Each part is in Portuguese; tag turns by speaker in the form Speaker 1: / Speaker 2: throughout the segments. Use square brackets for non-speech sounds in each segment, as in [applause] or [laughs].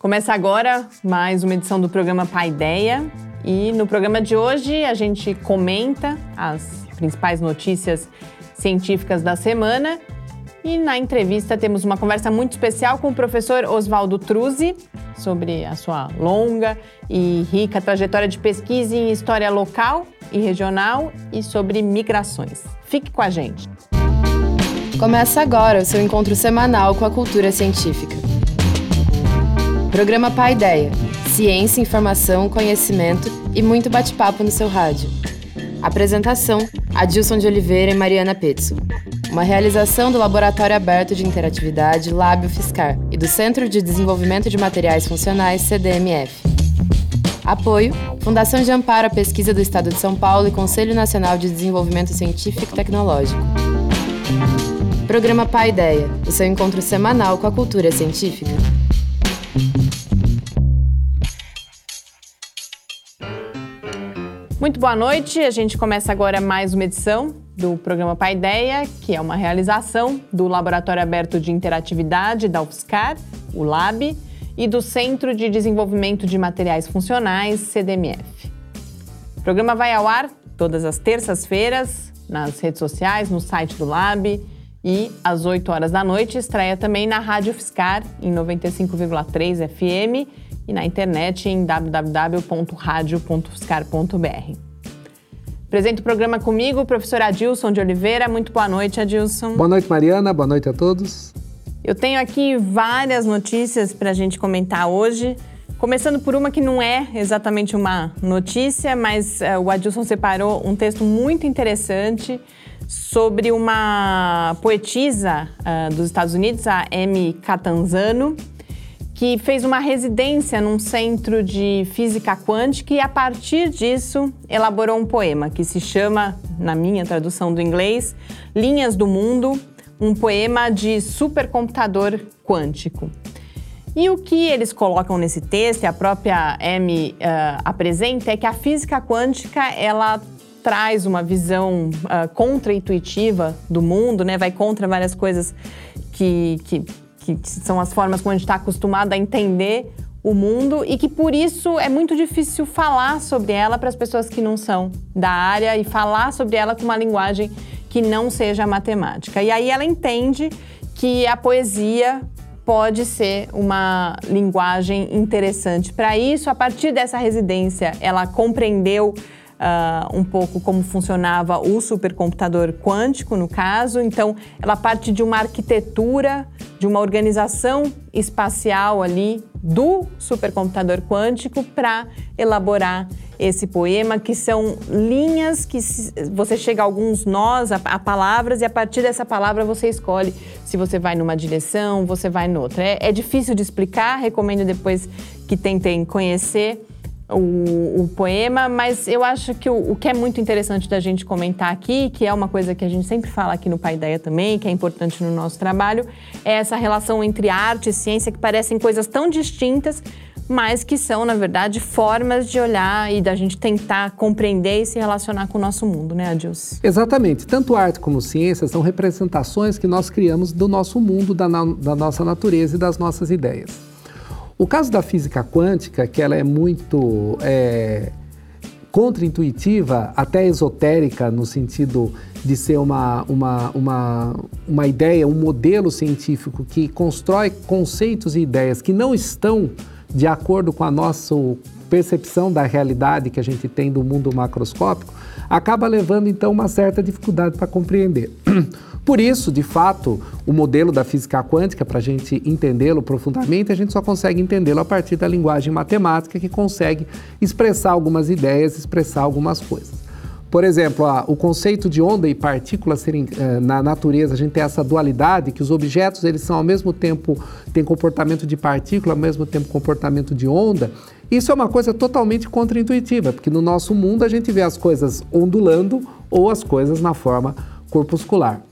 Speaker 1: Começa agora mais uma edição do programa Paideia. E no programa de hoje a gente comenta as principais notícias científicas da semana. E na entrevista temos uma conversa muito especial com o professor Oswaldo Truzzi sobre a sua longa e rica trajetória de pesquisa em história local e regional e sobre migrações. Fique com a gente.
Speaker 2: Começa agora o seu encontro semanal com a cultura científica. Programa Pai Ideia. Ciência, informação, conhecimento e muito bate-papo no seu rádio. Apresentação: Adilson de Oliveira e Mariana Petzo. Uma realização do Laboratório Aberto de Interatividade Lábio Fiscar e do Centro de Desenvolvimento de Materiais Funcionais CDMF. Apoio: Fundação de Amparo à Pesquisa do Estado de São Paulo e Conselho Nacional de Desenvolvimento Científico e Tecnológico. Programa Pai Ideia, o seu encontro semanal com a cultura científica.
Speaker 1: Muito boa noite. A gente começa agora mais uma edição do programa Paideia, que é uma realização do Laboratório Aberto de Interatividade da UFSCar, o LAB, e do Centro de Desenvolvimento de Materiais Funcionais, CDMF. O programa vai ao ar todas as terças-feiras nas redes sociais, no site do Lab e às 8 horas da noite estreia também na Rádio UFSCar em 95,3 FM e na internet em www.radio.fiscar.br. Apresento o programa comigo, o professor Adilson de Oliveira. Muito boa noite, Adilson.
Speaker 3: Boa noite, Mariana. Boa noite a todos.
Speaker 1: Eu tenho aqui várias notícias para a gente comentar hoje. Começando por uma que não é exatamente uma notícia, mas uh, o Adilson separou um texto muito interessante sobre uma poetisa uh, dos Estados Unidos, a Amy Catanzano, que fez uma residência num centro de física quântica e, a partir disso, elaborou um poema que se chama, na minha tradução do inglês, Linhas do Mundo, um poema de supercomputador quântico. E o que eles colocam nesse texto, e a própria Amy uh, apresenta, é que a física quântica ela traz uma visão uh, contra-intuitiva do mundo, né? vai contra várias coisas que, que que são as formas como a gente está acostumado a entender o mundo e que por isso é muito difícil falar sobre ela para as pessoas que não são da área e falar sobre ela com uma linguagem que não seja matemática. E aí ela entende que a poesia pode ser uma linguagem interessante para isso. A partir dessa residência, ela compreendeu uh, um pouco como funcionava o supercomputador quântico, no caso. Então, ela parte de uma arquitetura, de uma organização espacial ali do supercomputador quântico para elaborar esse poema, que são linhas que você chega a alguns nós, a, a, palavras, e a partir dessa palavra você escolhe se você vai numa direção, você vai noutra. É, é difícil de explicar, recomendo depois que tentem conhecer o, o, poema, mas eu acho que o, o, que é muito interessante da gente comentar aqui, que é uma coisa que a gente sempre fala aqui no Pai Ideia também, que é importante no nosso trabalho, é essa relação entre arte e ciência que parecem coisas tão distintas, mas que são, na verdade, formas de olhar e da gente tentar compreender e se relacionar com o nosso mundo, né, Adilson?
Speaker 3: Exatamente. Tanto arte como ciência são representações que nós criamos do nosso mundo, da, da nossa natureza e das nossas ideias. O caso da física quântica, que ela é muito é, contra-intuitiva, até esotérica, no sentido de ser uma, uma, uma, uma ideia, um modelo científico que constrói conceitos e ideias que não estão de acordo com a nossa percepção da realidade que a gente tem do mundo macroscópico, acaba levando então uma certa dificuldade para compreender. [clears throat] Por isso, de fato, o modelo da física quântica, para a gente entendê-lo profundamente, a gente só consegue entendê-lo a partir da linguagem matemática que consegue expressar algumas ideias, expressar algumas coisas. Por exemplo, o conceito de onda e partícula serem eh, na natureza, a gente tem essa dualidade que os objetos eles são ao mesmo tempo têm comportamento de partícula, ao mesmo tempo comportamento de onda. Isso é uma coisa totalmente contraintuitiva, porque no nosso mundo a gente vê as coisas ondulando ou as coisas na forma corpuscular.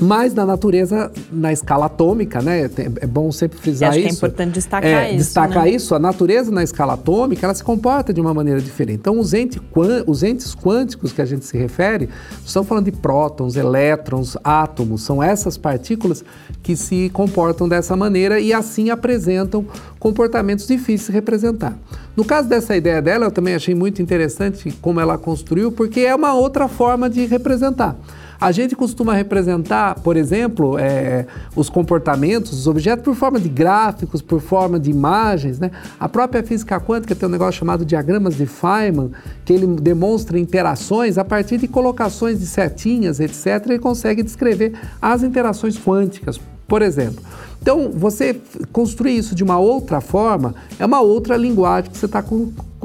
Speaker 3: Mas na natureza, na escala atômica, né? É bom sempre frisar
Speaker 1: acho
Speaker 3: isso.
Speaker 1: Que é importante destacar é, isso.
Speaker 3: Destacar
Speaker 1: né?
Speaker 3: isso, a natureza na escala atômica, ela se comporta de uma maneira diferente. Então, os, ente, os entes quânticos que a gente se refere, estamos falando de prótons, elétrons, átomos, são essas partículas que se comportam dessa maneira e assim apresentam comportamentos difíceis de representar. No caso dessa ideia dela, eu também achei muito interessante como ela construiu, porque é uma outra forma de representar. A gente costuma representar, por exemplo, é, os comportamentos, os objetos, por forma de gráficos, por forma de imagens. Né? A própria física quântica tem um negócio chamado diagramas de Feynman, que ele demonstra interações a partir de colocações de setinhas, etc., e consegue descrever as interações quânticas, por exemplo. Então, você construir isso de uma outra forma é uma outra linguagem que você está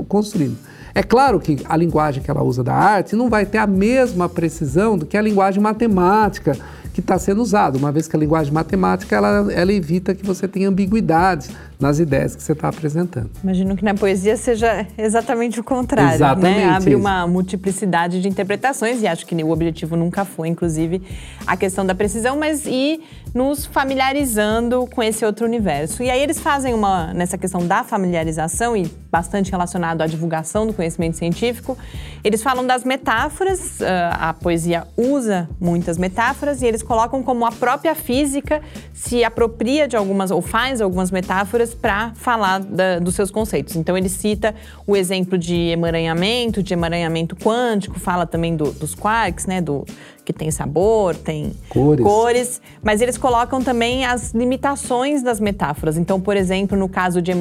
Speaker 3: construindo. É claro que a linguagem que ela usa da arte não vai ter a mesma precisão do que a linguagem matemática que está sendo usada, uma vez que a linguagem matemática ela, ela evita que você tenha ambiguidades nas ideias que você está apresentando.
Speaker 1: Imagino que na poesia seja exatamente o contrário, né? exatamente né? Abre isso. uma multiplicidade de interpretações e acho que o objetivo nunca foi, inclusive, a questão da precisão, mas ir nos familiarizando com esse outro universo. E aí eles fazem uma nessa questão da familiarização e bastante relacionado à divulgação do conhecimento científico, eles falam das metáforas. Ah, a poesia usa muitas metáforas e eles colocam como a própria física se apropria de algumas ou faz algumas metáforas para falar da, dos seus conceitos. Então ele cita o exemplo de emaranhamento, de emaranhamento quântico, fala também do, dos quarks, né, do que tem sabor, tem
Speaker 3: cores.
Speaker 1: cores, mas eles colocam também as limitações das metáforas. Então, por exemplo, no caso de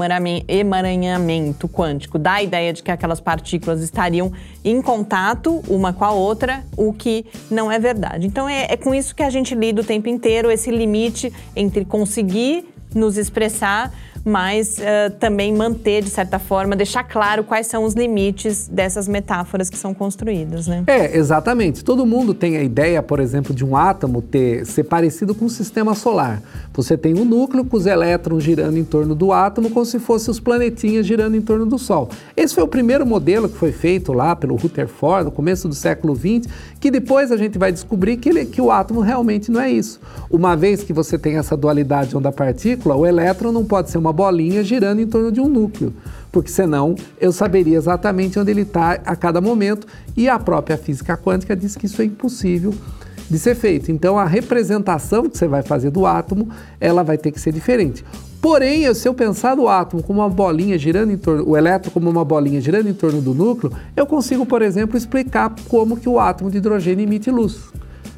Speaker 1: emaranhamento quântico, dá a ideia de que aquelas partículas estariam em contato uma com a outra, o que não é verdade. Então, é, é com isso que a gente lida o tempo inteiro, esse limite entre conseguir nos expressar mas uh, também manter, de certa forma, deixar claro quais são os limites dessas metáforas que são construídas, né?
Speaker 3: É, exatamente. Todo mundo tem a ideia, por exemplo, de um átomo ter, ser parecido com um sistema solar. Você tem um núcleo com os elétrons girando em torno do átomo, como se fossem os planetinhas girando em torno do Sol. Esse foi o primeiro modelo que foi feito lá pelo Rutherford, no começo do século XX, que depois a gente vai descobrir que, ele, que o átomo realmente não é isso. Uma vez que você tem essa dualidade onda-partícula, o elétron não pode ser uma bolinha girando em torno de um núcleo, porque senão eu saberia exatamente onde ele está a cada momento, e a própria física quântica diz que isso é impossível de ser feito. Então a representação que você vai fazer do átomo, ela vai ter que ser diferente. Porém, se eu pensar o átomo como uma bolinha girando em torno, o elétron como uma bolinha girando em torno do núcleo, eu consigo, por exemplo, explicar como que o átomo de hidrogênio emite luz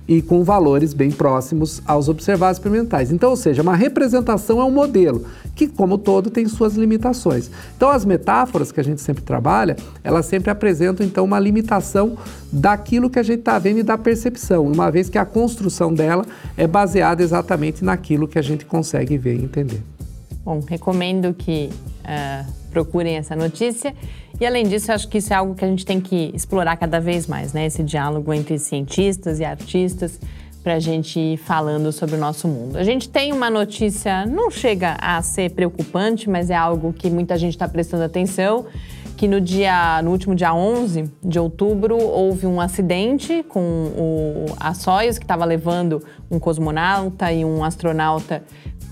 Speaker 3: e com valores bem próximos aos observados experimentais. Então, ou seja, uma representação é um modelo que, como todo, tem suas limitações. Então, as metáforas que a gente sempre trabalha, elas sempre apresentam então uma limitação daquilo que a gente está vendo e da percepção, uma vez que a construção dela é baseada exatamente naquilo que a gente consegue ver e entender.
Speaker 1: Bom, recomendo que uh, procurem essa notícia. E além disso, acho que isso é algo que a gente tem que explorar cada vez mais, né? Esse diálogo entre cientistas e artistas para a gente ir falando sobre o nosso mundo. A gente tem uma notícia, não chega a ser preocupante, mas é algo que muita gente está prestando atenção, que no dia, no último dia 11 de outubro, houve um acidente com o, a Soyuz, que estava levando um cosmonauta e um astronauta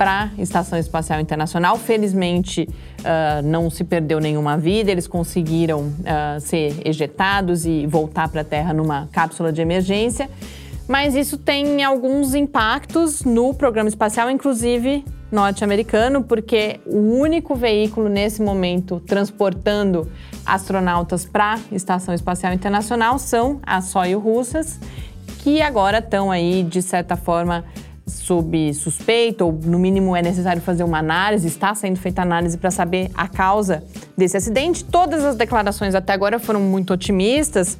Speaker 1: para a Estação Espacial Internacional. Felizmente, uh, não se perdeu nenhuma vida, eles conseguiram uh, ser ejetados e voltar para a Terra numa cápsula de emergência. Mas isso tem alguns impactos no programa espacial, inclusive norte-americano, porque o único veículo nesse momento transportando astronautas para a Estação Espacial Internacional são as Soyuz russas, que agora estão aí, de certa forma, sob suspeita, ou no mínimo é necessário fazer uma análise, está sendo feita análise para saber a causa desse acidente. Todas as declarações até agora foram muito otimistas.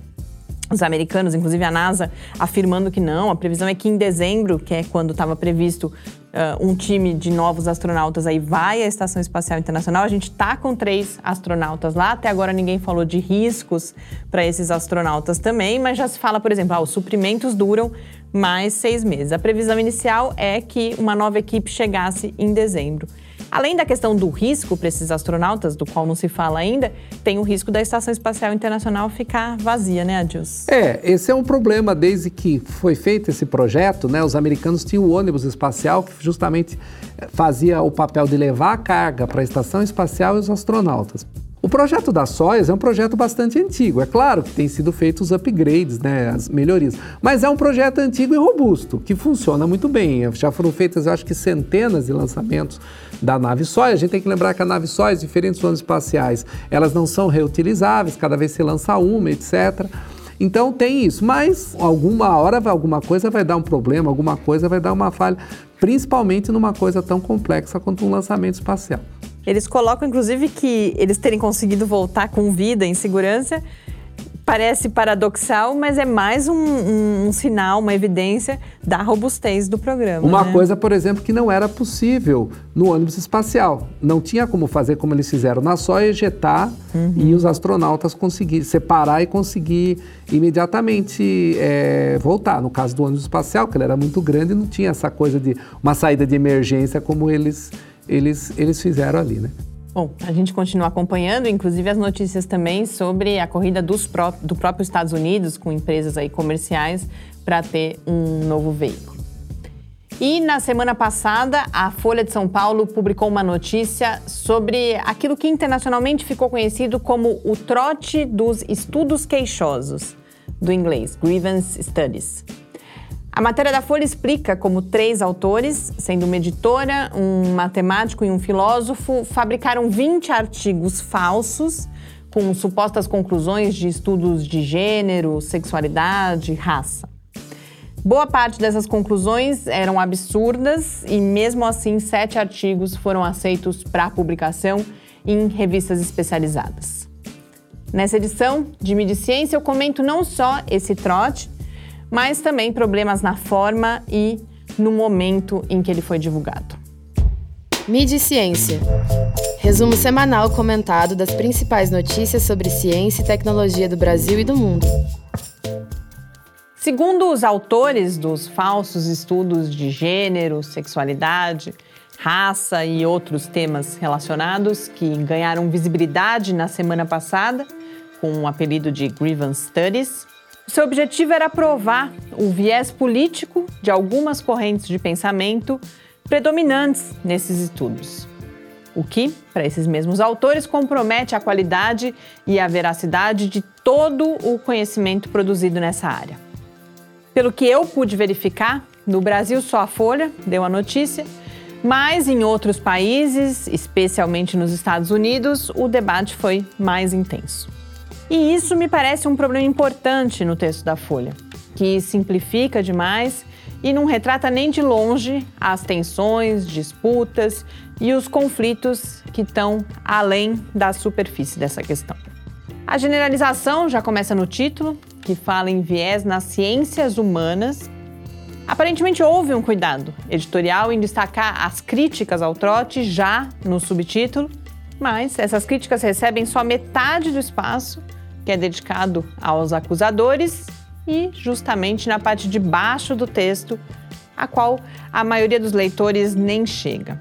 Speaker 1: Os americanos, inclusive a NASA, afirmando que não, a previsão é que em dezembro, que é quando estava previsto uh, um time de novos astronautas aí vai à Estação Espacial Internacional. A gente está com três astronautas lá. Até agora ninguém falou de riscos para esses astronautas também, mas já se fala, por exemplo, ah, os suprimentos duram mais seis meses. A previsão inicial é que uma nova equipe chegasse em dezembro. Além da questão do risco para esses astronautas, do qual não se fala ainda, tem o risco da Estação Espacial Internacional ficar vazia, né, Adilson?
Speaker 3: É, esse é um problema desde que foi feito esse projeto, né? Os americanos tinham o ônibus espacial que justamente eh, fazia o papel de levar a carga para a Estação Espacial e os astronautas. O projeto da Soyuz é um projeto bastante antigo. É claro que tem sido feitos os upgrades, né, as melhorias, mas é um projeto antigo e robusto, que funciona muito bem. Já foram feitas, eu acho que centenas de lançamentos da nave Soyuz. A gente tem que lembrar que a nave Soyuz, diferentes zonas espaciais, elas não são reutilizáveis, cada vez se lança uma, etc. Então tem isso, mas alguma hora alguma coisa vai dar um problema, alguma coisa vai dar uma falha, principalmente numa coisa tão complexa quanto um lançamento espacial.
Speaker 1: Eles colocam, inclusive, que eles terem conseguido voltar com vida, em segurança, parece paradoxal, mas é mais um, um, um, sinal, uma evidência da robustez do programa.
Speaker 3: Uma
Speaker 1: né?
Speaker 3: coisa, por exemplo, que não era possível no ônibus espacial. Não tinha como fazer como eles fizeram na só ejetar uhum. e os astronautas conseguir separar e conseguir imediatamente é, voltar. No caso do ônibus espacial, que ele era muito grande, não tinha essa coisa de uma saída de emergência como eles eles, eles fizeram ali, né?
Speaker 1: Bom, a gente continua acompanhando, inclusive as notícias também sobre a corrida dos pró do próprio Estados Unidos com empresas aí comerciais para ter um novo veículo. E na semana passada, a Folha de São Paulo publicou uma notícia sobre aquilo que internacionalmente ficou conhecido como o trote dos estudos queixosos, do inglês, Grievance Studies. A matéria da Folha explica como três autores, sendo uma editora, um matemático e um filósofo, fabricaram 20 artigos falsos com supostas conclusões de estudos de gênero, sexualidade, raça. Boa parte dessas conclusões eram absurdas e, mesmo assim, sete artigos foram aceitos para publicação em revistas especializadas. Nessa edição de Mídia Ciência, eu comento não só esse trote, mas também problemas na forma e no momento em que ele foi divulgado.
Speaker 2: Mídia e Ciência. Resumo semanal comentado das principais notícias sobre ciência e tecnologia do Brasil e do mundo.
Speaker 1: Segundo os autores dos falsos estudos de gênero, sexualidade, raça e outros temas relacionados que ganharam visibilidade na semana passada com o apelido de Grievance Studies, seu objetivo era provar o viés político de algumas correntes de pensamento predominantes nesses estudos. O que, para esses mesmos autores, compromete a qualidade e a veracidade de todo o conhecimento produzido nessa área. Pelo que eu pude verificar, no Brasil só a Folha deu a notícia, mas em outros países, especialmente nos Estados Unidos, o debate foi mais intenso. E isso me parece um problema importante no texto da Folha, que simplifica demais e não retrata nem de longe as tensões, disputas e os conflitos que estão além da superfície dessa questão. A generalização já começa no título, que fala em viés nas ciências humanas. Aparentemente houve um cuidado editorial em destacar as críticas ao trote já no subtítulo, mas essas críticas recebem só metade do espaço que é dedicado aos acusadores, e justamente na parte de baixo do texto, a qual a maioria dos leitores nem chega.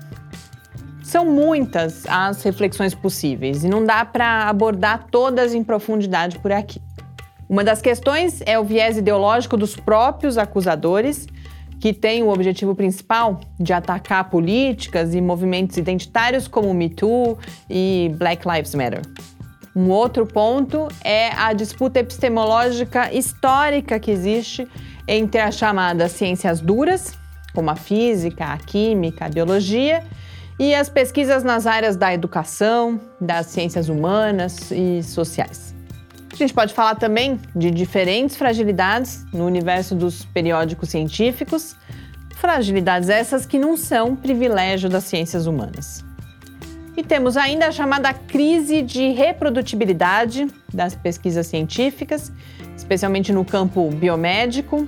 Speaker 1: São muitas as reflexões possíveis e não dá para abordar todas em profundidade por aqui. Uma das questões é o viés ideológico dos próprios acusadores, que tem o objetivo principal de atacar políticas e movimentos identitários como o Me Too e Black Lives Matter. Um outro ponto é a disputa epistemológica histórica que existe entre as chamadas ciências duras, como a física, a química, a biologia, e as pesquisas nas áreas da educação, das ciências humanas e sociais. A gente pode falar também de diferentes fragilidades no universo dos periódicos científicos, fragilidades essas que não são privilégio das ciências humanas. E temos ainda a chamada crise de reprodutibilidade das pesquisas científicas, especialmente no campo biomédico.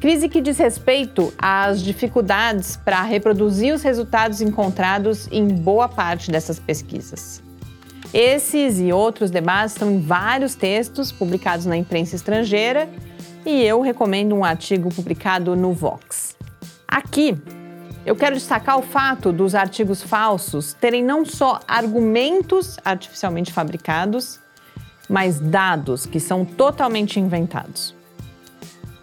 Speaker 1: Crise que diz respeito às dificuldades para reproduzir os resultados encontrados em boa parte dessas pesquisas. Esses e outros debates estão em vários textos publicados na imprensa estrangeira e eu recomendo um artigo publicado no Vox. Aqui Eu quero destacar o fato dos artigos falsos terem não só argumentos artificialmente fabricados, mas dados que são totalmente inventados.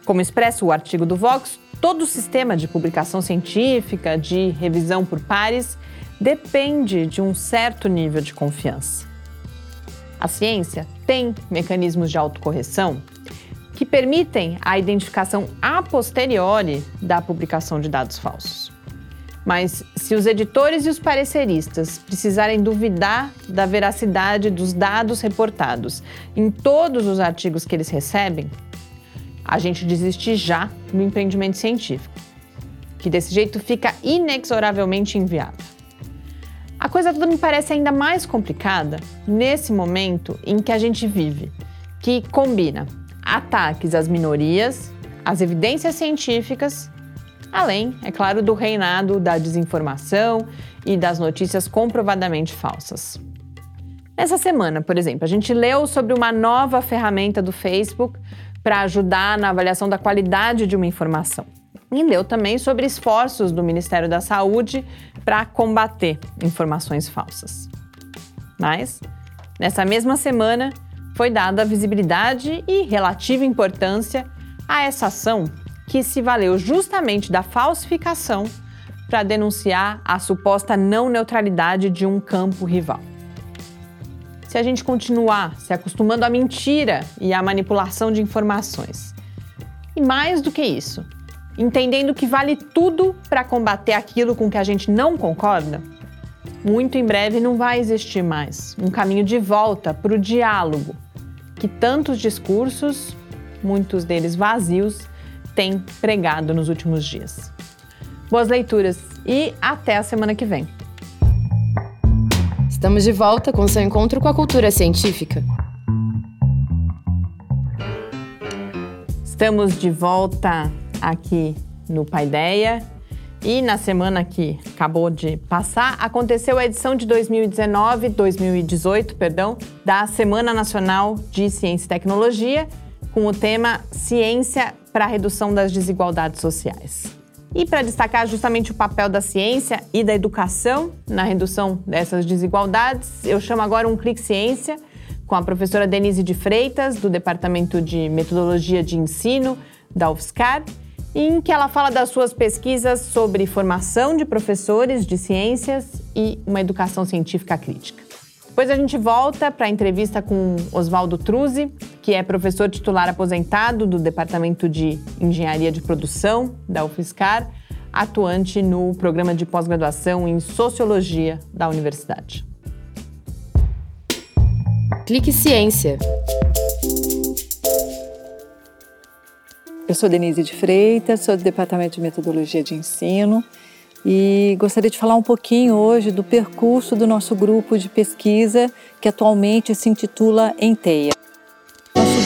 Speaker 1: Como expressa o artigo do Vox, todo o sistema de publicação científica, de revisão por pares, depende de um certo nível de confiança. A ciência tem mecanismos de autocorreção que permitem a identificação a posteriori da publicação de dados falsos. Mas se os editores e os pareceristas precisarem duvidar da veracidade dos dados reportados em todos os artigos que eles recebem, a gente desiste já do empreendimento científico, que desse jeito fica inexoravelmente inviável. A coisa toda me parece ainda mais complicada nesse momento em que a gente vive, que combina ataques às minorias, às evidências científicas além, é claro, do reinado da desinformação e das notícias comprovadamente falsas. Nessa semana, por exemplo, a gente leu sobre uma nova ferramenta do Facebook para ajudar na avaliação da qualidade de uma informação. E leu também sobre esforços do Ministério da Saúde para combater informações falsas. Mas, nessa mesma semana, foi dada visibilidade e relativa importância a essa ação que se valeu justamente da falsificação para denunciar a suposta não neutralidade de um campo rival. Se a gente continuar se acostumando à mentira e à manipulação de informações, e mais do que isso, entendendo que vale tudo para combater aquilo com que a gente não concorda, muito em breve não vai existir mais um caminho de volta para o diálogo que tantos discursos, muitos deles vazios, tem pregado nos últimos dias. Boas leituras e até a semana que vem.
Speaker 2: Estamos de volta com seu encontro com a cultura científica.
Speaker 1: Estamos de volta aqui no Paideia e na semana que acabou de passar, aconteceu a edição de 2019, 2018, perdão, da Semana Nacional de Ciência e Tecnologia, com o tema Ciência para a redução das desigualdades sociais. E para destacar justamente o papel da ciência e da educação na redução dessas desigualdades, eu chamo agora um Clique Ciência com a professora Denise de Freitas, do Departamento de Metodologia de Ensino da UFSCar, em que ela fala das suas pesquisas sobre formação de professores de ciências e uma educação científica crítica. Depois a gente volta para a entrevista com Oswaldo Truzzi, que é professor titular aposentado do Departamento de Engenharia de Produção da UFSCar, atuante no programa de pós-graduação em Sociologia da Universidade.
Speaker 2: Clique Ciência.
Speaker 4: Eu sou Denise de Freitas, sou do Departamento de Metodologia de Ensino e gostaria de falar um pouquinho hoje do percurso do nosso grupo de pesquisa que atualmente se intitula Enteia.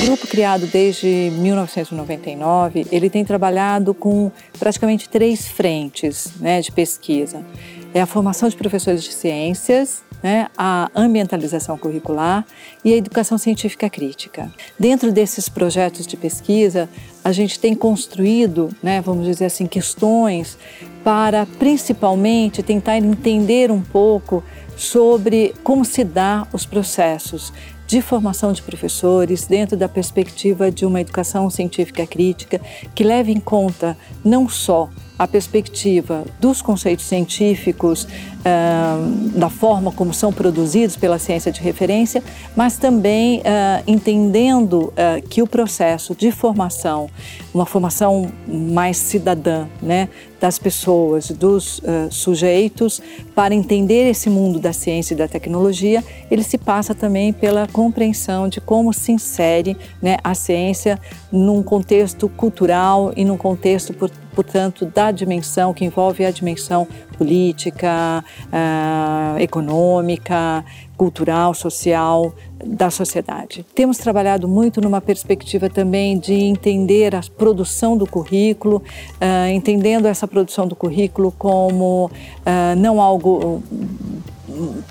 Speaker 4: Grupo, criado desde 1999, ele tem trabalhado com praticamente três frentes né, de pesquisa. É a formação de professores de ciências, né, a ambientalização curricular e a educação científica crítica. Dentro desses projetos de pesquisa, a gente tem construído, né, vamos dizer assim, questões para principalmente tentar entender um pouco sobre como se dá os processos de formação de professores dentro da perspectiva de uma educação científica crítica que leve em conta não só a perspectiva dos conceitos científicos, uh, da forma como são produzidos pela ciência de referência, mas também uh, entendendo uh, que o processo de formação, uma formação mais cidadã, né, das pessoas, dos sujeitos, para entender esse mundo da ciência e da tecnologia, ele se passa também pela compreensão de como se insere né, a ciência num contexto cultural e num contexto, portanto, da dimensão que envolve a dimensão política, uh, econômica, cultural, social da sociedade. Temos trabalhado muito numa perspectiva também de entender a produção do currículo, uh, entendendo essa produção do currículo como uh, não algo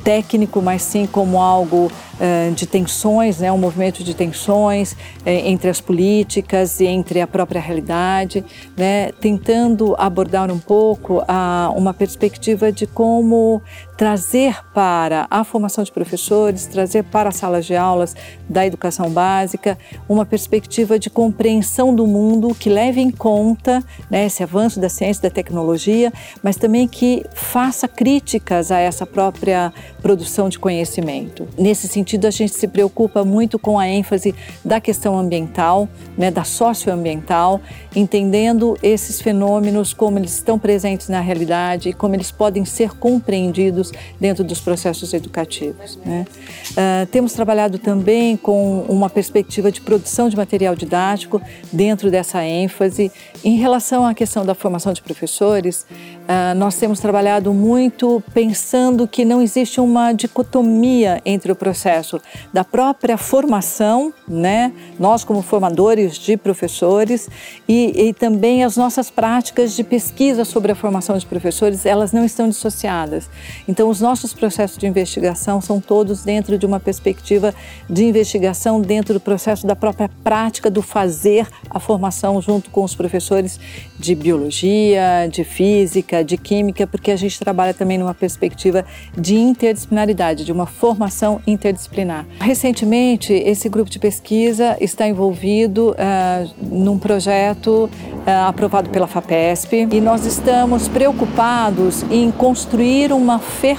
Speaker 4: técnico, mas sim como algo uh, de tensões, né, um movimento de tensões uh, entre as políticas e entre a própria realidade, né, tentando abordar um pouco a, uma perspectiva de como trazer para a formação de professores, trazer para as salas de aulas da educação básica uma perspectiva de compreensão do mundo que leve em conta né, esse avanço da ciência da tecnologia, mas também que faça críticas a essa própria produção de conhecimento. Nesse sentido, a gente se preocupa muito com a ênfase da questão ambiental, né, da socioambiental, entendendo esses fenômenos como eles estão presentes na realidade e como eles podem ser compreendidos dentro dos processos educativos. Né? Uh, temos trabalhado também com uma perspectiva de produção de material didático dentro dessa ênfase. Em relação à questão da formação de professores, uh, nós temos trabalhado muito pensando que não existe uma dicotomia entre o processo da própria formação, né? nós como formadores de professores, e, e também as nossas práticas de pesquisa sobre a formação de professores, elas não estão dissociadas. Então, os nossos processos de investigação são todos dentro de uma perspectiva de investigação dentro do processo da própria prática do fazer a formação junto com os professores de biologia, de física, de química, porque a gente trabalha também numa perspectiva de interdisciplinaridade, de uma formação interdisciplinar. Recentemente, esse grupo de pesquisa está envolvido uh, num projeto uh, aprovado pela FAPESP e nós estamos preocupados em construir uma ferramenta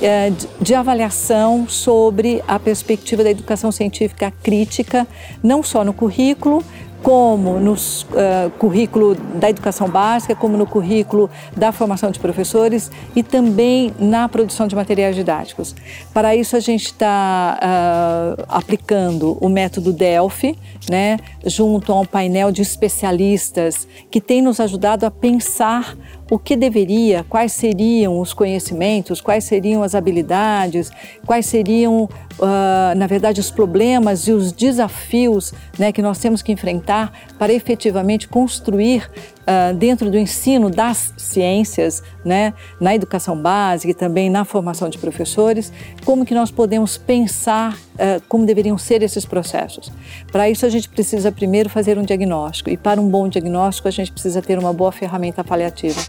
Speaker 4: é, de avaliação sobre a perspectiva da educação científica crítica, não só no currículo, como no uh, currículo da educação básica, como no currículo da formação de professores e também na produção de materiais didáticos. Para isso, a gente está uh, aplicando o método Delphi, né, junto a um painel de especialistas que tem nos ajudado a pensar o que deveria, quais seriam os conhecimentos, quais seriam as habilidades, quais seriam, uh, na verdade, os problemas e os desafios né, que nós temos que enfrentar para efetivamente construir uh, dentro do ensino das ciências, né, na educação básica e também na formação de professores, como que nós podemos pensar uh, como deveriam ser esses processos. Para isso a gente precisa primeiro fazer um diagnóstico e para um bom diagnóstico a gente precisa ter uma boa ferramenta paliativa.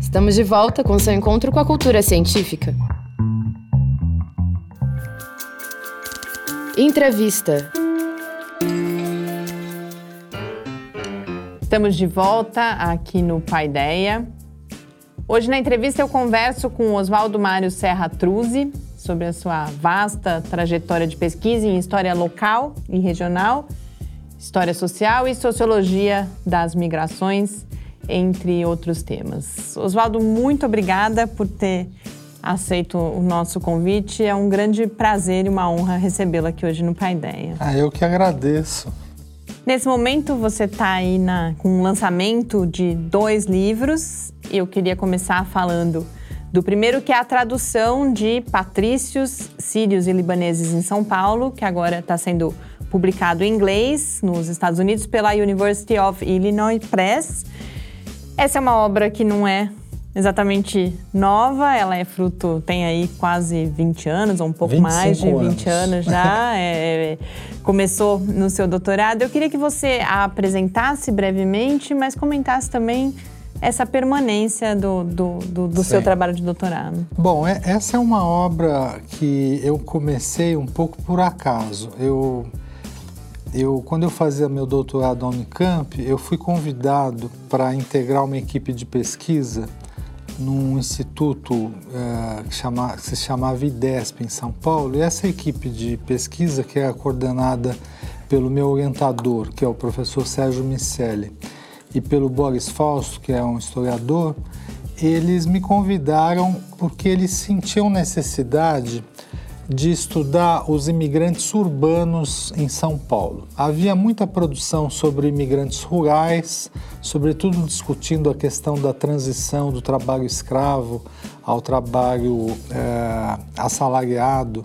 Speaker 2: Estamos de volta com seu encontro com a cultura científica. Entrevista.
Speaker 1: Estamos de volta aqui no Paideia. Hoje na entrevista eu converso com Oswaldo Mário Serra Truzzi sobre a sua vasta trajetória de pesquisa em história local e regional, história social e sociologia das migrações, entre outros temas. Oswaldo, muito obrigada por ter aceito o nosso convite. É um grande prazer e uma honra recebê-lo aqui hoje no Paideia.
Speaker 5: Ah, eu que agradeço.
Speaker 1: Nesse momento, você está aí na, com o um lançamento de dois livros. Eu queria começar falando do primeiro, que é a tradução de Patrícios, Sírios e Libaneses em São Paulo, que agora está sendo publicado em inglês nos Estados Unidos pela University of Illinois Press. Essa é uma obra que não é exatamente nova, ela é fruto, tem aí quase 20 anos, ou um pouco mais de 20 anos, anos já. é, começou no seu doutorado. Eu queria que você a apresentasse brevemente, mas comentasse também essa permanência do, do, do, do seu trabalho de doutorado.
Speaker 5: Bom, é, essa é uma obra que eu comecei um pouco por acaso. Eu, eu, quando eu fazia meu doutorado na Unicamp, eu fui convidado para integrar uma equipe de pesquisa num instituto é, que, chama, que se chamava IDESP em São Paulo, e essa equipe de pesquisa, que é coordenada pelo meu orientador, que é o professor Sérgio Micelli, e pelo Boris Fausto, que é um historiador, eles me convidaram porque eles sentiam necessidade de estudar os imigrantes urbanos em São Paulo. Havia muita produção sobre imigrantes rurais, sobretudo discutindo a questão da transição do trabalho escravo ao trabalho é, assalariado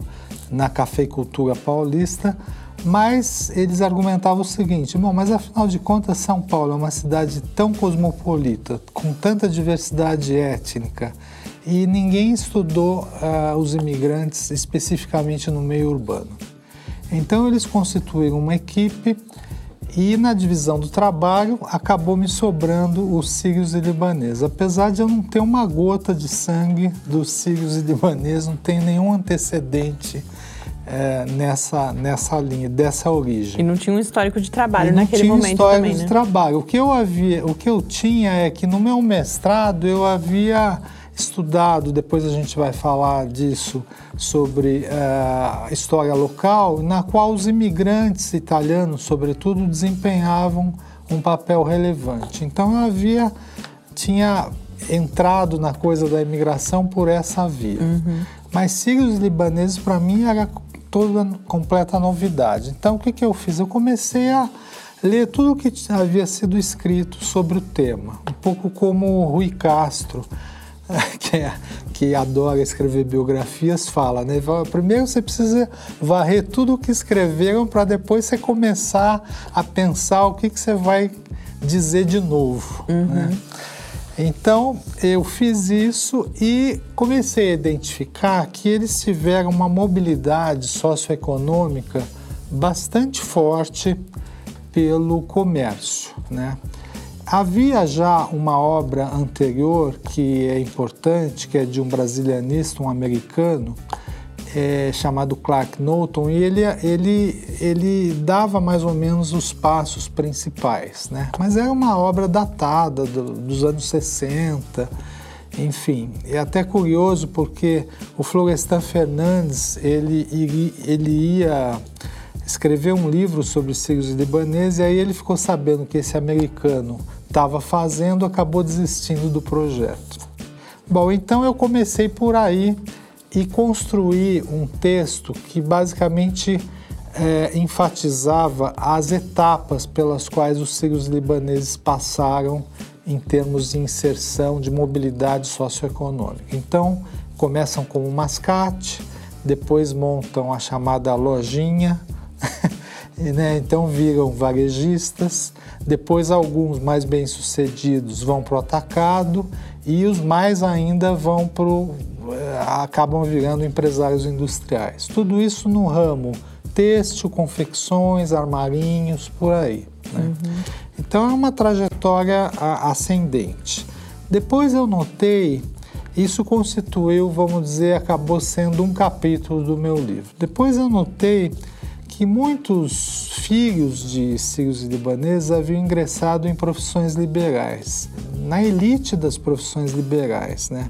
Speaker 5: na cafeicultura paulista, mas eles argumentavam o seguinte: bom, mas afinal de contas, São Paulo é uma cidade tão cosmopolita, com tanta diversidade étnica e ninguém estudou uh, os imigrantes especificamente no meio urbano. Então eles constituíram uma equipe e na divisão do trabalho acabou me sobrando os sírios e libaneses. Apesar de eu não ter uma gota de sangue dos sírios e libaneses, não tenho nenhum antecedente é, nessa, nessa linha, dessa origem.
Speaker 1: E não tinha um histórico de trabalho e naquele momento
Speaker 5: não tinha
Speaker 1: histórico
Speaker 5: de né? trabalho. O que, eu havia, o que eu tinha é que no meu mestrado eu havia estudado, depois a gente vai falar disso, sobre a uh, história local, na qual os imigrantes italianos, sobretudo, desempenhavam um papel relevante. Então eu havia, tinha entrado na coisa da imigração por essa via. Uhum. Mas sírios libaneses, para mim, era toda completa novidade. Então o que, que eu fiz? Eu comecei a ler tudo o que havia sido escrito sobre o tema, um pouco como Rui Castro [laughs] que, é, que adora escrever biografias, fala, né? Primeiro você precisa varrer tudo o que escreveram para depois você começar a pensar o que, que você vai dizer de novo. Uhum. Né? Então eu fiz isso e comecei a identificar que eles tiveram uma mobilidade socioeconômica bastante forte pelo comércio, né? Havia já uma obra anterior que é importante, que é de um brasilianista, um americano, é, chamado Clark Norton, e ele, ele, ele dava mais ou menos os passos principais, né? Mas era uma obra datada do, dos anos 60, enfim. É até curioso porque o Florestan Fernandes, ele, ele, ia escrever um livro sobre os sírios libaneses e aí ele ficou sabendo que esse americano estava fazendo, acabou desistindo do projeto. Bom, então eu comecei por aí e construí um texto que basicamente é, enfatizava as etapas pelas quais os sírios libaneses passaram em termos de inserção, de mobilidade socioeconômica. Então, começam como mascate, depois montam a chamada lojinha, [laughs] né? então viram varejistas, depois alguns mais bem-sucedidos vão para o atacado e os mais ainda vão para eh, acabam virando empresários industriais. Tudo isso no ramo têxtil, confecções, armarinhos, por aí. Né? Uhum. Então é uma trajetória ascendente. Depois eu notei, isso constituiu, vamos dizer, acabou sendo um capítulo do meu livro. Depois eu notei que muitos filhos de sírios e libaneses haviam ingressado em profissões liberais, na elite das profissões liberais, né?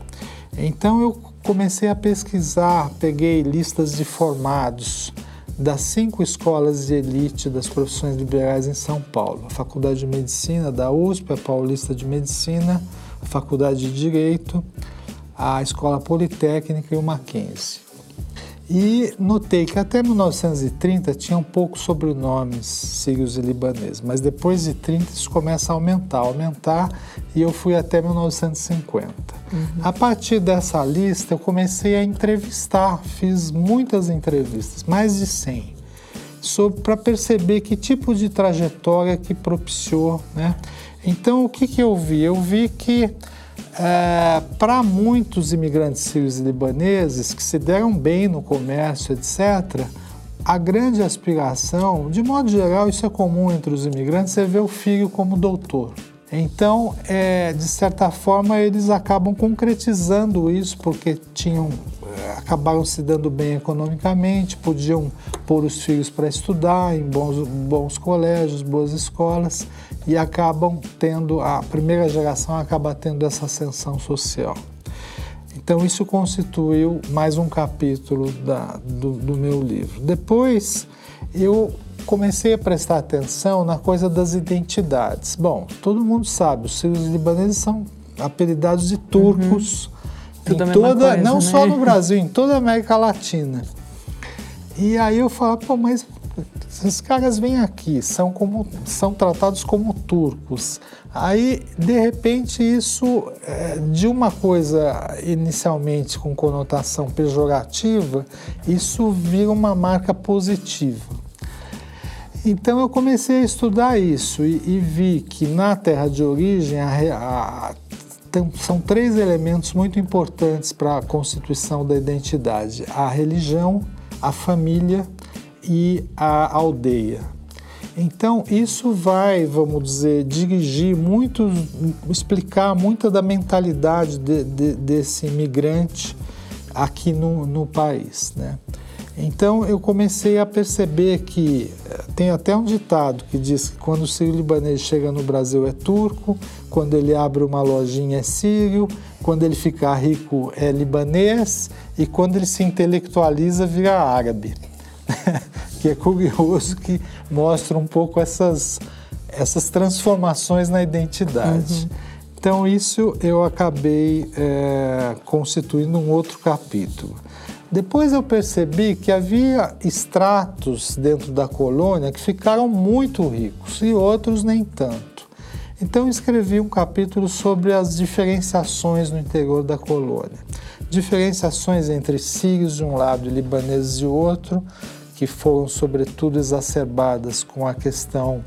Speaker 5: Então eu comecei a pesquisar, peguei listas de formados das cinco escolas de elite das profissões liberais em São Paulo: a Faculdade de Medicina da USP, a Paulista de Medicina, a Faculdade de Direito, a Escola Politécnica e o Mackenzie. E notei que até 1930 tinham poucos sobrenomes sírios e libaneses, mas depois de 30 isso começa a aumentar, aumentar, e eu fui até 1950. Uhum. A partir dessa lista eu comecei a entrevistar, fiz muitas entrevistas, mais de 100, para perceber que tipo de trajetória que propiciou, né? Então o que, que eu vi? Eu vi que é, para muitos imigrantes sírios e libaneses que se deram bem no comércio, etc., a grande aspiração, de modo geral, isso é comum entre os imigrantes, é ver o filho como doutor. Então, é, de certa forma, eles acabam concretizando isso porque tinham, acabaram se dando bem economicamente, podiam pôr os filhos para estudar em bons, bons colégios, boas escolas e acabam tendo, a primeira geração acaba tendo essa ascensão social. Então, isso constituiu mais um capítulo da, do, do meu livro. Depois, eu comecei a prestar atenção na coisa das identidades. Bom, todo mundo sabe, os sírios libaneses são apelidados de turcos. Uhum. Em toda, coisa, não né? só no Brasil, em toda a América Latina. E aí eu falo, pô, mas esses caras vêm aqui, são, como, são tratados como turcos. Aí, de repente, isso, é, de uma coisa inicialmente com conotação pejorativa, isso vira uma marca positiva. Então eu comecei a estudar isso e, e vi que na terra de origem a, a, então, são três elementos muito importantes para a constituição da identidade: a religião, a família e a aldeia. Então, isso vai, vamos dizer, dirigir muito, explicar muita da mentalidade de, de, desse imigrante aqui no, no país. Né? Então, eu comecei a perceber que eh, tem até um ditado que diz que quando o sírio libanês chega no Brasil é turco, quando ele abre uma lojinha é sírio, quando ele fica rico é libanês e quando ele se intelectualiza vira árabe. [laughs] que é curioso que mostra um pouco essas, essas transformações na identidade. Uhum. Então, isso eu acabei é, constituindo um outro capítulo. Depois eu percebi que havia estratos dentro da colônia que ficaram muito ricos e outros nem tanto. Então escrevi um capítulo sobre as diferenciações no interior da colônia. Diferenciações entre sírios de um lado e libaneses de outro, que foram sobretudo exacerbadas com a questão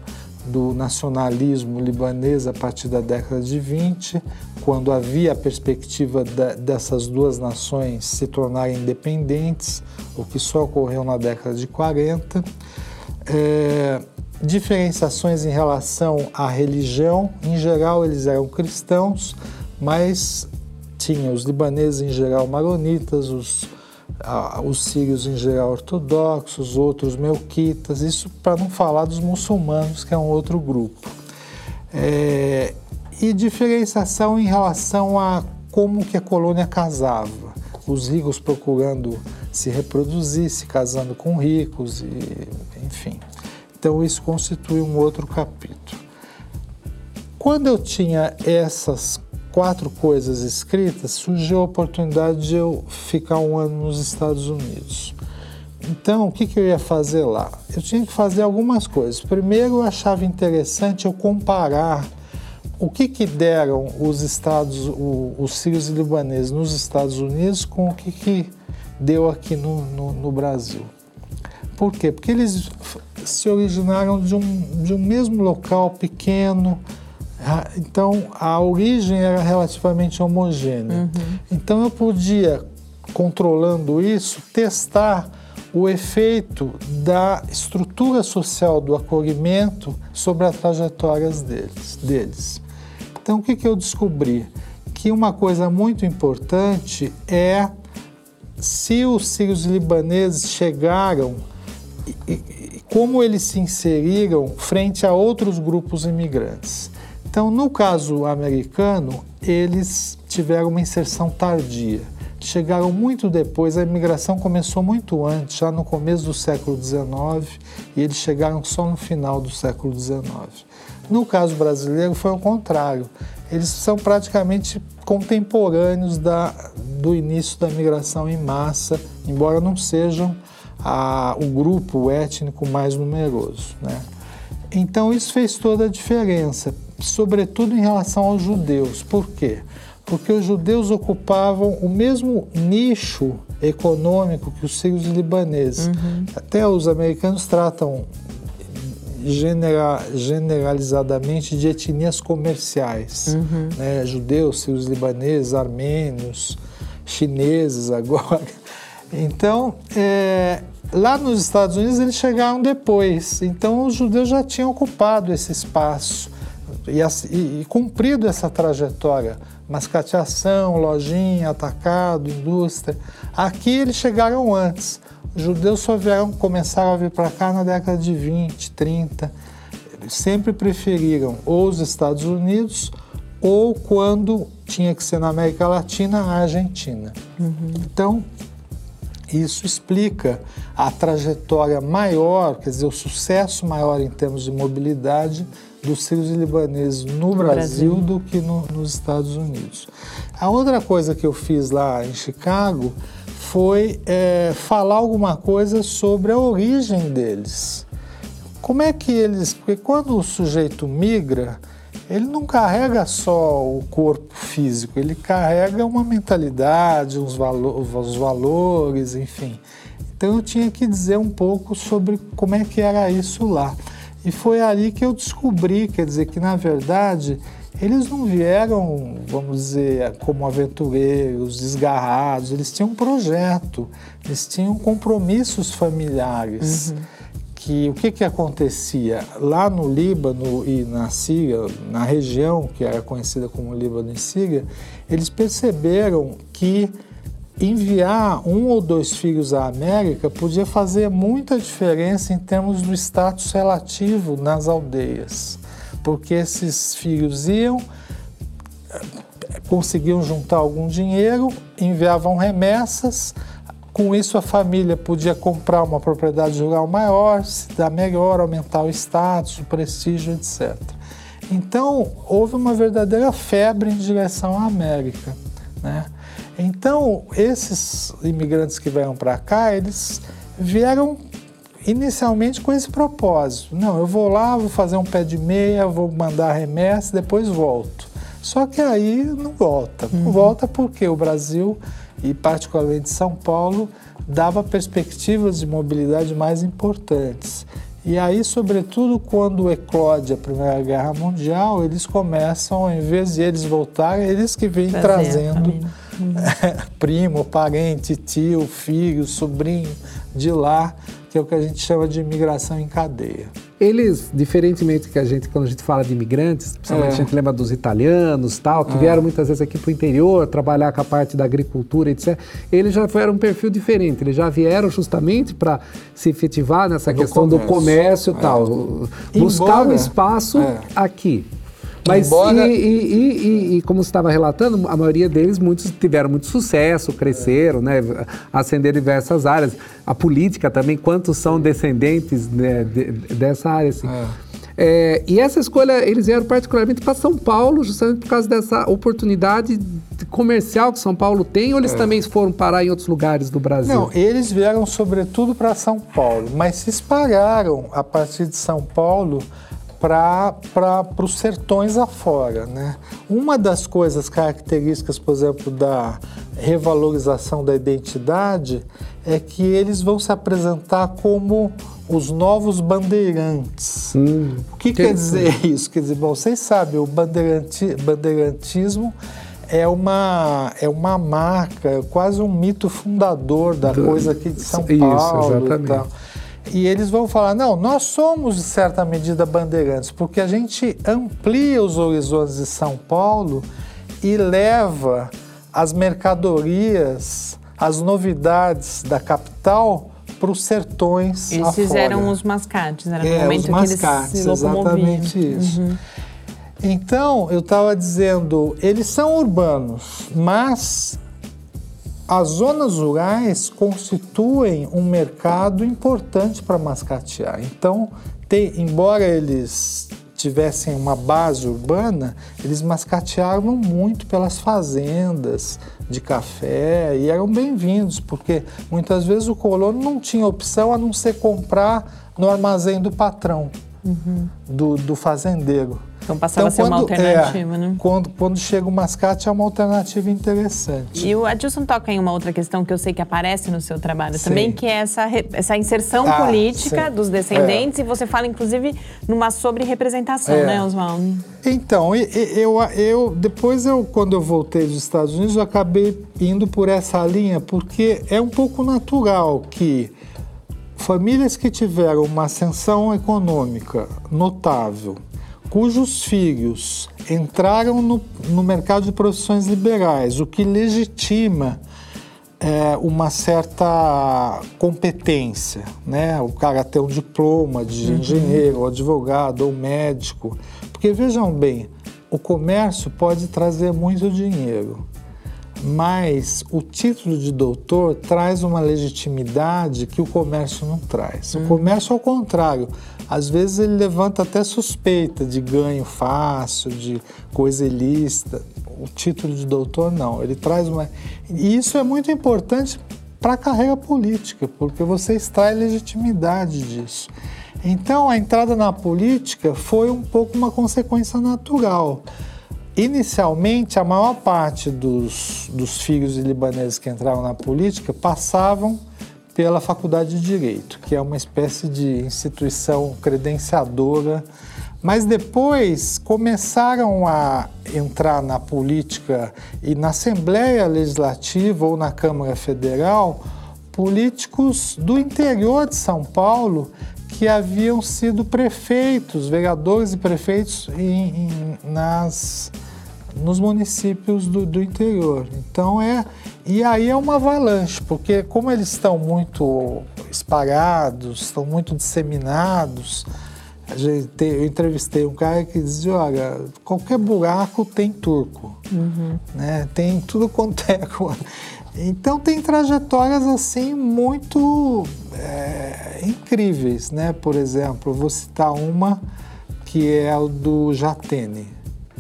Speaker 5: do nacionalismo libanês a partir da década de 20, quando havia a perspectiva de, dessas duas nações se tornarem independentes, o que só ocorreu na década de 40. É, diferenciações em relação à religião, em geral eles eram cristãos, mas tinha os libaneses em geral maronitas, os os sírios em geral ortodoxos, outros melquitas, isso para não falar dos muçulmanos, que é um outro grupo. É, e diferenciação em relação a como que a colônia casava. Os ricos procurando se reproduzir, se casando com ricos, e, enfim. Então isso constitui um outro capítulo. Quando eu tinha essas quatro coisas escritas, surgiu a oportunidade de eu ficar um ano nos Estados Unidos. Então, o que, que eu ia fazer lá? Eu tinha que fazer algumas coisas. Primeiro, eu achava interessante eu comparar o que, que deram os estados, os sírios libaneses nos Estados Unidos com o que, que deu aqui no, no, no Brasil. Por quê? Porque eles se originaram de um, de um mesmo local pequeno, então a origem era relativamente homogênea. Uhum. Então eu podia, controlando isso, testar o efeito da estrutura social do acolhimento sobre as trajetórias deles. deles. Então o que, que eu descobri? Que uma coisa muito importante é se os sírios libaneses chegaram e como eles se inseriram frente a outros grupos imigrantes. Então, no caso americano, eles tiveram uma inserção tardia. Chegaram muito depois, a imigração começou muito antes, já no começo do século XIX, e eles chegaram só no final do século XIX. No caso brasileiro, foi o contrário. Eles são praticamente contemporâneos da, do início da migração em massa, embora não sejam a, o grupo étnico mais numeroso. Né? Então, isso fez toda a diferença sobretudo em relação aos judeus. Por quê? Porque os judeus ocupavam o mesmo nicho econômico que os sírios libaneses. Uhum. Até os americanos tratam genera, generalizadamente de etnias comerciais. Uhum. Né? Judeus, sírios libaneses, armênios, chineses [laughs] agora. Então, é, lá nos Estados Unidos eles chegaram depois. Então, os judeus já tinham ocupado esse espaço e, e, e cumprido essa trajetória, mascateação, lojinha, atacado, indústria. Aqui eles chegaram antes. Os judeus só vieram, começaram a vir para cá na década de 20, 30. Eles sempre preferiram ou os Estados Unidos ou quando tinha que ser na América Latina, a Argentina. Uhum. Então, isso explica a trajetória maior, quer dizer, o sucesso maior em termos de mobilidade dos sírios e libaneses no, Brasil, Brasil, do que no, nos Estados Unidos. A outra coisa que eu fiz lá em Chicago foi é, falar alguma coisa sobre a origem deles. Como é que eles. Porque quando o sujeito migra, ele não carrega só o corpo físico, ele carrega uma mentalidade, uns valo os valores, enfim. Então eu tinha que dizer um pouco sobre como é que era isso lá. E foi ali que eu descobri, quer dizer, que na verdade eles não vieram, vamos dizer, como aventureiros, desgarrados, eles tinham um projeto, eles tinham compromissos familiares. Uhum. Que o que, que acontecia? Lá no Líbano e na Síria, na região que era conhecida como Líbano e Síria, eles perceberam que enviar um ou dois filhos à América podia fazer muita diferença em termos do status relativo nas aldeias, porque esses filhos iam, conseguiam juntar algum dinheiro, enviavam remessas, com isso a família podia comprar uma propriedade rural maior, se dar melhor, aumentar o status, o prestígio, etc. Então houve uma verdadeira febre em direção à América, né? Então, esses imigrantes que vieram para cá, eles vieram inicialmente com esse propósito. Não, eu vou lá, vou fazer um pé de meia, vou mandar remessa, depois volto. Só que aí não volta. Não uhum. volta porque o Brasil, e particularmente São Paulo, dava perspectivas de mobilidade mais importantes. E aí, sobretudo, quando eclode a Primeira Guerra Mundial, eles começam, em vez de eles voltarem, eles que vêm trazendo [laughs] primo, parente, tio, filho, sobrinho de lá, que é o que a gente chama de imigração em cadeia.
Speaker 3: Eles, diferentemente que a gente, quando a gente fala de imigrantes, principalmente é. a gente lembra dos italianos tal, que é. vieram muitas vezes aqui para o interior trabalhar com a parte da agricultura, etc. Eles já eram um perfil diferente, eles já vieram justamente para se efetivar nessa do questão comércio. do comércio e é. tal, buscar um espaço é. aqui. Mas Embora... e, e, e, e, como você estava relatando, a maioria deles, muitos tiveram muito sucesso, cresceram, né, ascenderam diversas áreas. A política também, quantos são descendentes né, de, dessa área? Assim. É. É, e essa escolha, eles vieram particularmente para São Paulo, justamente por causa dessa oportunidade comercial que São Paulo tem, ou eles é. também foram parar em outros lugares do Brasil?
Speaker 5: Não, eles vieram sobretudo para São Paulo, mas se espalharam a partir de São Paulo para os sertões afora. Né? Uma das coisas características, por exemplo, da revalorização da identidade é que eles vão se apresentar como os novos bandeirantes. Hum, o que, que quer dizer [laughs] isso? Quer dizer, bom, vocês sabem, o bandeiranti, bandeirantismo é uma, é uma marca, quase um mito fundador da coisa aqui de São isso, Paulo. Exatamente. E eles vão falar: não, nós somos, de certa medida, bandeirantes, porque a gente amplia os horizontes de São Paulo e leva as mercadorias, as novidades da capital para os sertões.
Speaker 1: Eles afora. fizeram os mascates, era no
Speaker 5: é,
Speaker 1: momento
Speaker 5: os mascates, que eles se Exatamente isso. Uhum. Então, eu estava dizendo, eles são urbanos, mas as zonas rurais constituem um mercado importante para mascatear. Então, embora eles tivessem uma base urbana, eles mascateavam muito pelas fazendas de café e eram bem-vindos, porque muitas vezes o colono não tinha opção a não ser comprar no armazém do patrão, uhum. do, do fazendeiro.
Speaker 1: Então passava então, a ser uma alternativa,
Speaker 5: é,
Speaker 1: né?
Speaker 5: Quando, quando chega o mascate é uma alternativa interessante.
Speaker 1: E o Adilson toca em uma outra questão que eu sei que aparece no seu trabalho sim. também, que é essa, essa inserção ah, política sim. dos descendentes, é. e você fala, inclusive, numa sobre-representação, é. né, Oswaldo?
Speaker 5: Então, eu, eu, depois, eu, quando eu voltei dos Estados Unidos, eu acabei indo por essa linha, porque é um pouco natural que famílias que tiveram uma ascensão econômica notável, cujos filhos entraram no, no mercado de profissões liberais, o que legitima é, uma certa competência, né? O cara ter um diploma de uhum. engenheiro, ou advogado, ou médico. Porque vejam bem, o comércio pode trazer muito dinheiro, mas o título de doutor traz uma legitimidade que o comércio não traz. O uhum. comércio, ao contrário, às vezes ele levanta até suspeita de ganho fácil, de coisa ilícita. O título de doutor não, ele traz uma. E isso é muito importante para a carreira política, porque você extrai legitimidade disso. Então, a entrada na política foi um pouco uma consequência natural. Inicialmente, a maior parte dos, dos filhos de libaneses que entraram na política passavam pela Faculdade de Direito, que é uma espécie de instituição credenciadora. Mas depois começaram a entrar na política e na Assembleia Legislativa ou na Câmara Federal políticos do interior de São Paulo que haviam sido prefeitos, vereadores e prefeitos em, em, nas, nos municípios do, do, interior. Então é e aí é uma avalanche, porque como eles estão muito espalhados, estão muito disseminados, gente, eu entrevistei um cara que dizia, olha, qualquer buraco tem turco, uhum. né? Tem tudo quanto é [laughs] então tem trajetórias assim muito é, incríveis, né? Por exemplo, vou citar uma que é o do Jatene,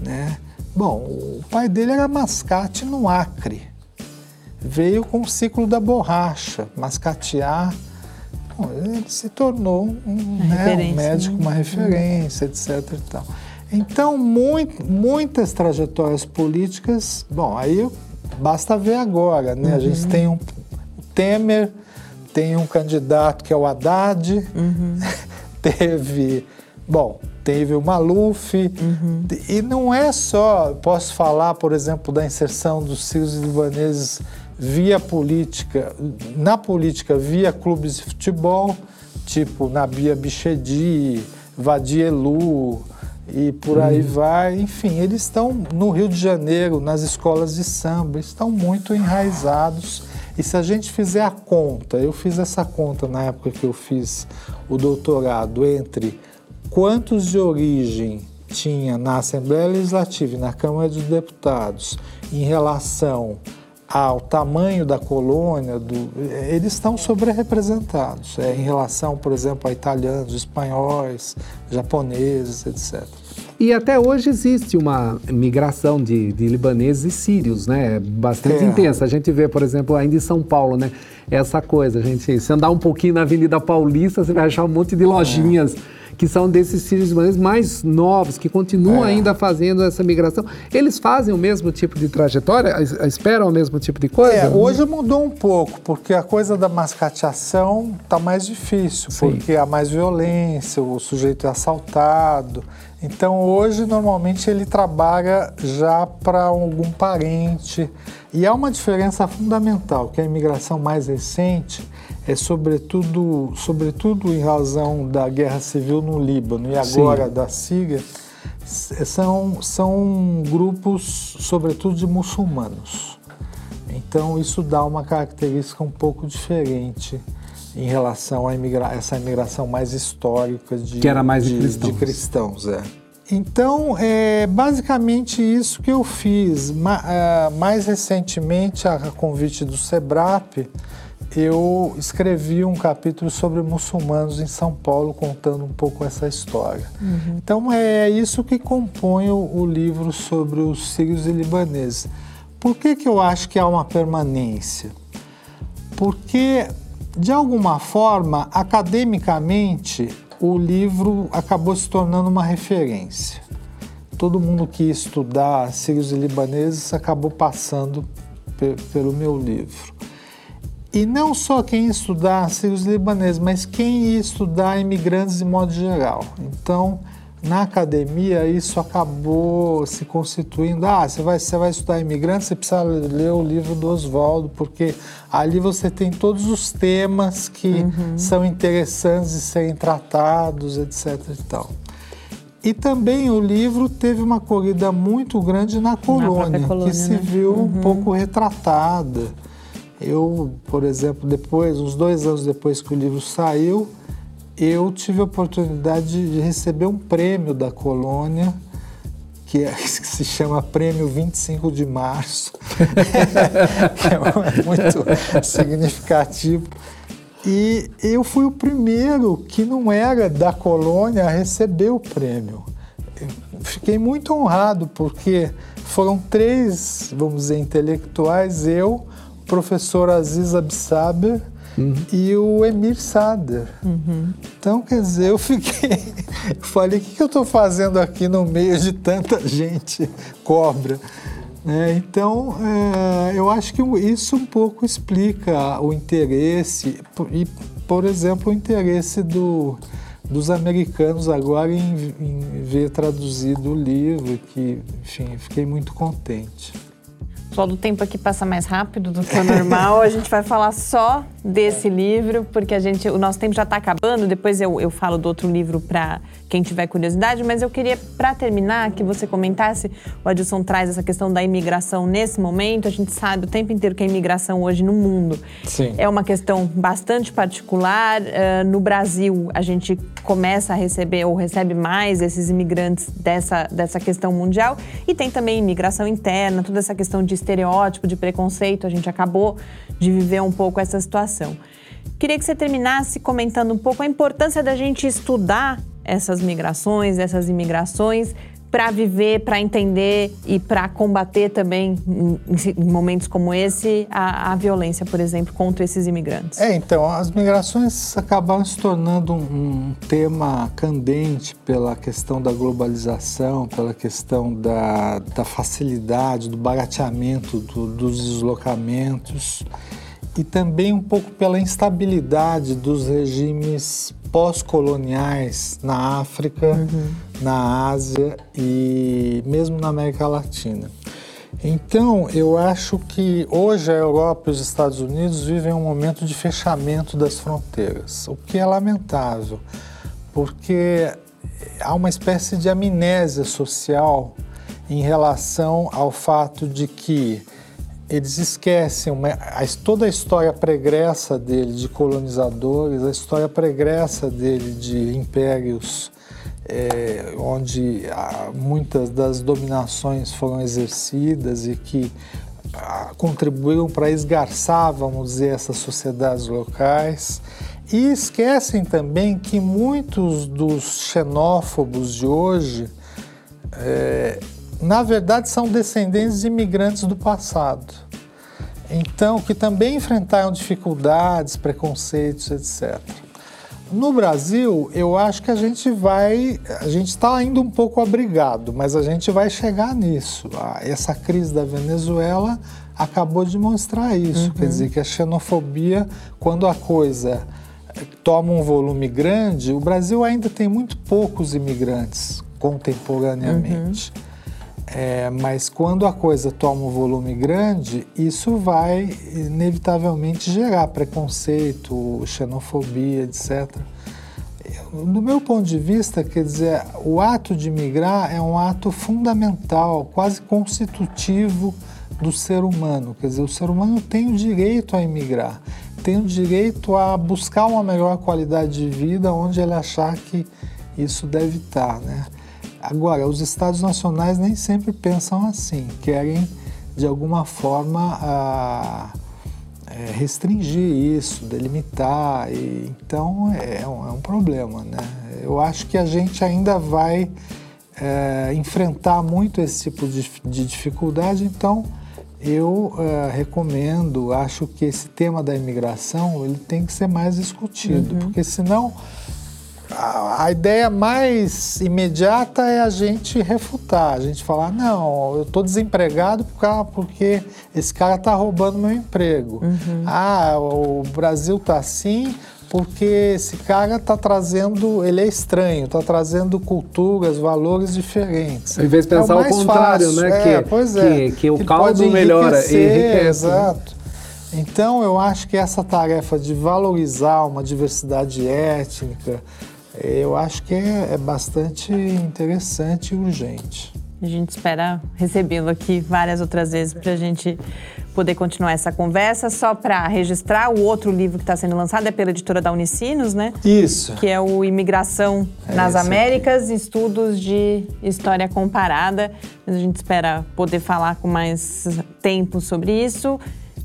Speaker 5: né? Bom, o pai dele era mascate no Acre. Veio com o ciclo da borracha, mascatear. Bom, ele se tornou um, né, um médico, né? uma referência, etc. E tal. Então, muito, muitas trajetórias políticas. Bom, aí Basta ver agora, né? Uhum. A gente uhum. tem um Temer, tem um candidato que é o Haddad, uhum. [laughs] teve, bom, teve o Maluf, uhum. e não é só, posso falar, por exemplo, da inserção dos sírios libaneses via política, na política via clubes de futebol, tipo Nabia Bichedi, Vadielu, e por aí uhum. vai. Enfim, eles estão no Rio de Janeiro, nas escolas de samba, estão muito enraizados. E se a gente fizer a conta, eu fiz essa conta na época que eu fiz o doutorado, entre quantos de origem tinha na Assembleia Legislativa e na Câmara dos Deputados em relação ao tamanho da colônia, do, eles estão sobre-representados é, em relação, por exemplo, a italianos, espanhóis, japoneses, etc.
Speaker 3: E até hoje existe uma migração de, de libaneses e sírios, né? Bastante é. intensa. A gente vê, por exemplo, ainda em São Paulo, né? Essa coisa, a gente, se andar um pouquinho na Avenida Paulista, você vai achar um monte de lojinhas. É que são desses sírios libaneses mais novos, que continuam é. ainda fazendo essa migração. Eles fazem o mesmo tipo de trajetória? Esperam o mesmo tipo de coisa? É,
Speaker 5: hoje mudou um pouco, porque a coisa da mascateação está mais difícil, Sim. porque há mais violência, o sujeito é assaltado. Então hoje normalmente ele trabalha já para algum parente. E há uma diferença fundamental, que a imigração mais recente é sobretudo, sobretudo em razão da guerra civil no Líbano e agora Sim. da Síria, são, são grupos, sobretudo, de muçulmanos. Então, isso dá uma característica um pouco diferente em relação a imigra essa imigração mais histórica de,
Speaker 3: que era mais
Speaker 5: de,
Speaker 3: de cristãos.
Speaker 5: De cristãos é. Então, é basicamente isso que eu fiz. Ma uh, mais recentemente, a convite do SEBRAP, eu escrevi um capítulo sobre muçulmanos em São Paulo, contando um pouco essa história. Uhum. Então é isso que compõe o, o, livro sobre os sírios e libaneses. Por que, que eu acho que há uma permanência? Porque, de alguma forma, academicamente, o livro acabou se tornando uma referência. Todo mundo que ia estudar sírios e libaneses acabou passando pelo meu livro. E não só quem estudar sírios libaneses, mas quem ia estudar imigrantes de modo geral. Então, na academia, isso acabou se constituindo. Ah, você vai, você vai estudar imigrantes, você precisa ler o livro do Oswaldo, porque ali você tem todos os temas que uhum. são interessantes de serem tratados, etc. E, tal. e também o livro teve uma corrida muito grande na colônia, na colônia que se né? viu uhum. um pouco retratada. Eu, por exemplo, depois, uns dois anos depois que o livro saiu, eu tive a oportunidade de receber um prêmio da colônia, que, é, [laughs] que se chama Prêmio 25 de Março, [laughs] que é muito significativo. E eu fui o primeiro que não era da colônia a receber o prêmio. Eu fiquei muito honrado, porque foram três, vamos dizer, intelectuais, eu, professor Aziz Absaber uhum. e o Emir Sader. Uhum. Então, quer dizer, eu fiquei. [laughs] falei, o que, eu estou fazendo aqui no meio de tanta gente cobra? É, então, é, eu acho que isso um pouco explica o interesse, e, por exemplo, o interesse do, dos americanos agora em, em ver traduzido o livro, que, enfim, fiquei muito contente.
Speaker 1: Todo o tempo aqui passa mais rápido do que o normal. a gente vai falar só desse livro, porque a gente, o nosso tempo já está acabando. Depois eu, eu falo do outro livro para quem tiver curiosidade, mas eu queria, para terminar, que você comentasse. O Adilson traz essa questão da imigração nesse momento. A gente sabe o tempo inteiro que a imigração hoje no mundo
Speaker 5: Sim.
Speaker 1: é uma questão bastante particular. Uh, no Brasil, a gente começa a receber ou recebe mais esses imigrantes dessa, dessa questão mundial. E tem também imigração interna, toda essa questão de estereótipo, de preconceito. A gente acabou de viver um pouco essa situação. Queria que você terminasse comentando um pouco a importância da gente estudar essas migrações, essas imigrações, para viver, para entender e para combater também, em, momentos como esse, a, a, violência, por exemplo, contra esses imigrantes?
Speaker 5: É, então, as migrações acabaram se tornando um, um tema candente pela questão da globalização, pela questão da, da facilidade, do barateamento do, dos deslocamentos e também um pouco pela instabilidade dos regimes pós-coloniais na África, uhum. na Ásia e mesmo na América Latina. Então, eu acho que hoje a Europa e os Estados Unidos vivem um momento de fechamento das fronteiras, o que é lamentável, porque há uma espécie de amnésia social em relação ao fato de que eles esquecem uma, a, toda a história pregressa dele de colonizadores, a história pregressa dele de impérios é, onde ah, muitas das dominações foram exercidas e que ah, contribuíram para esgarçar, vamos dizer, essas sociedades locais. E esquecem também que muitos dos xenófobos de hoje é, na verdade, são descendentes de imigrantes do passado. Então, que também enfrentaram dificuldades, preconceitos, etc. No Brasil, eu acho que a gente vai, a gente está ainda um pouco abrigado, mas a gente vai chegar nisso. Essa crise da Venezuela acabou de mostrar isso, uhum. quer dizer que a xenofobia, quando a coisa toma um volume grande, o Brasil ainda tem muito poucos imigrantes contemporaneamente. Uhum. É, mas quando a coisa toma um volume grande, isso vai inevitavelmente gerar preconceito, xenofobia, etc. Do meu ponto de vista, quer dizer, o ato de migrar é um ato fundamental, quase constitutivo do ser humano. Quer dizer, o ser humano tem o direito a emigrar, tem o direito a buscar uma melhor qualidade de vida onde ele achar que isso deve estar, né? Agora, os estados nacionais nem sempre pensam assim, querem de alguma forma é, restringir isso, delimitar, e, então é, é, um, é, um, problema. Né? Eu acho que a gente ainda vai é, enfrentar muito esse tipo de, de dificuldade, então eu é, recomendo, acho que esse tema da imigração ele tem que ser mais discutido, uhum. porque senão a, ideia mais imediata é a gente refutar, a gente falar, não, eu estou desempregado porque esse cara está roubando meu emprego. Uhum. Ah, o Brasil está assim porque esse cara está trazendo, ele é estranho, está trazendo culturas, valores diferentes.
Speaker 3: Ao invés de pensar é o, o contrário,
Speaker 5: fácil.
Speaker 3: né?
Speaker 5: É,
Speaker 3: que,
Speaker 5: pois é.
Speaker 3: Que, que o caldo melhora.
Speaker 5: Enriquece. Exato. Então, eu acho que essa tarefa de valorizar uma diversidade étnica, eu acho que é, é bastante interessante e urgente.
Speaker 1: A gente espera recebê-lo aqui várias outras vezes para a gente poder continuar essa conversa. Só para registrar, o outro livro que está sendo lançado é pela editora da Unicinos, né?
Speaker 5: Isso.
Speaker 1: Que é o Imigração é nas Américas, aqui. Estudos de História Comparada. Mas a gente espera poder falar com mais tempo sobre isso.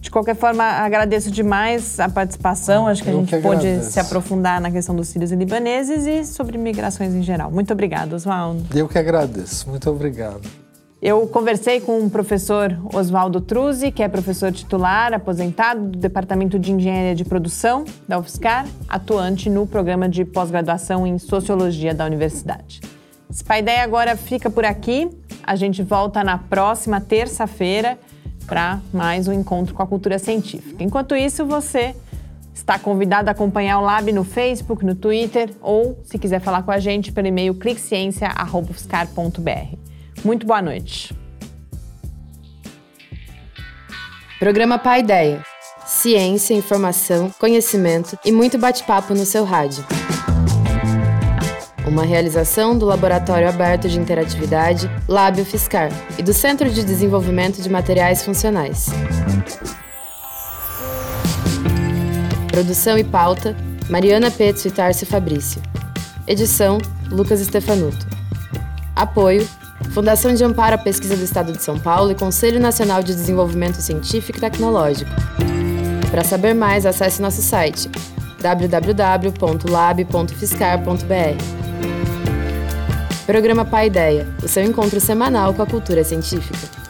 Speaker 1: De qualquer forma, agradeço demais a participação. Acho que a gente pôde se aprofundar na questão dos sírios e libaneses e sobre migrações em geral. Muito obrigada, Oswaldo.
Speaker 5: Eu que agradeço. Muito obrigado.
Speaker 1: Eu conversei com o professor Oswaldo Truzzi, que é professor titular, aposentado do Departamento de Engenharia de Produção da UFSCar, atuante no programa de pós-graduação em Sociologia da Universidade. Esse Pai Ideia agora fica por aqui. A gente volta na próxima terça-feira para mais um encontro com a cultura científica. Enquanto isso, você está convidado a acompanhar o Lab no Facebook, no Twitter ou, se quiser falar com a gente, pelo e-mail cliqueciência.br. Muito boa noite.
Speaker 2: Programa Pai Ideia. Ciência, informação, conhecimento e muito bate-papo no seu rádio. Uma realização do Laboratório Aberto de Interatividade, Lábio Fiscar, e do Centro de Desenvolvimento de Materiais Funcionais. Produção e pauta: Mariana Petzo e Tarcio Fabrício. Edição: Lucas Stefanuto. Apoio: Fundação de Amparo à Pesquisa do Estado de São Paulo e Conselho Nacional de Desenvolvimento Científico e Tecnológico. Para saber mais, acesse nosso site www.lab.fiscar.br. Programa Pai Ideia, o seu encontro semanal com a cultura científica.